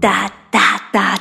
哒哒哒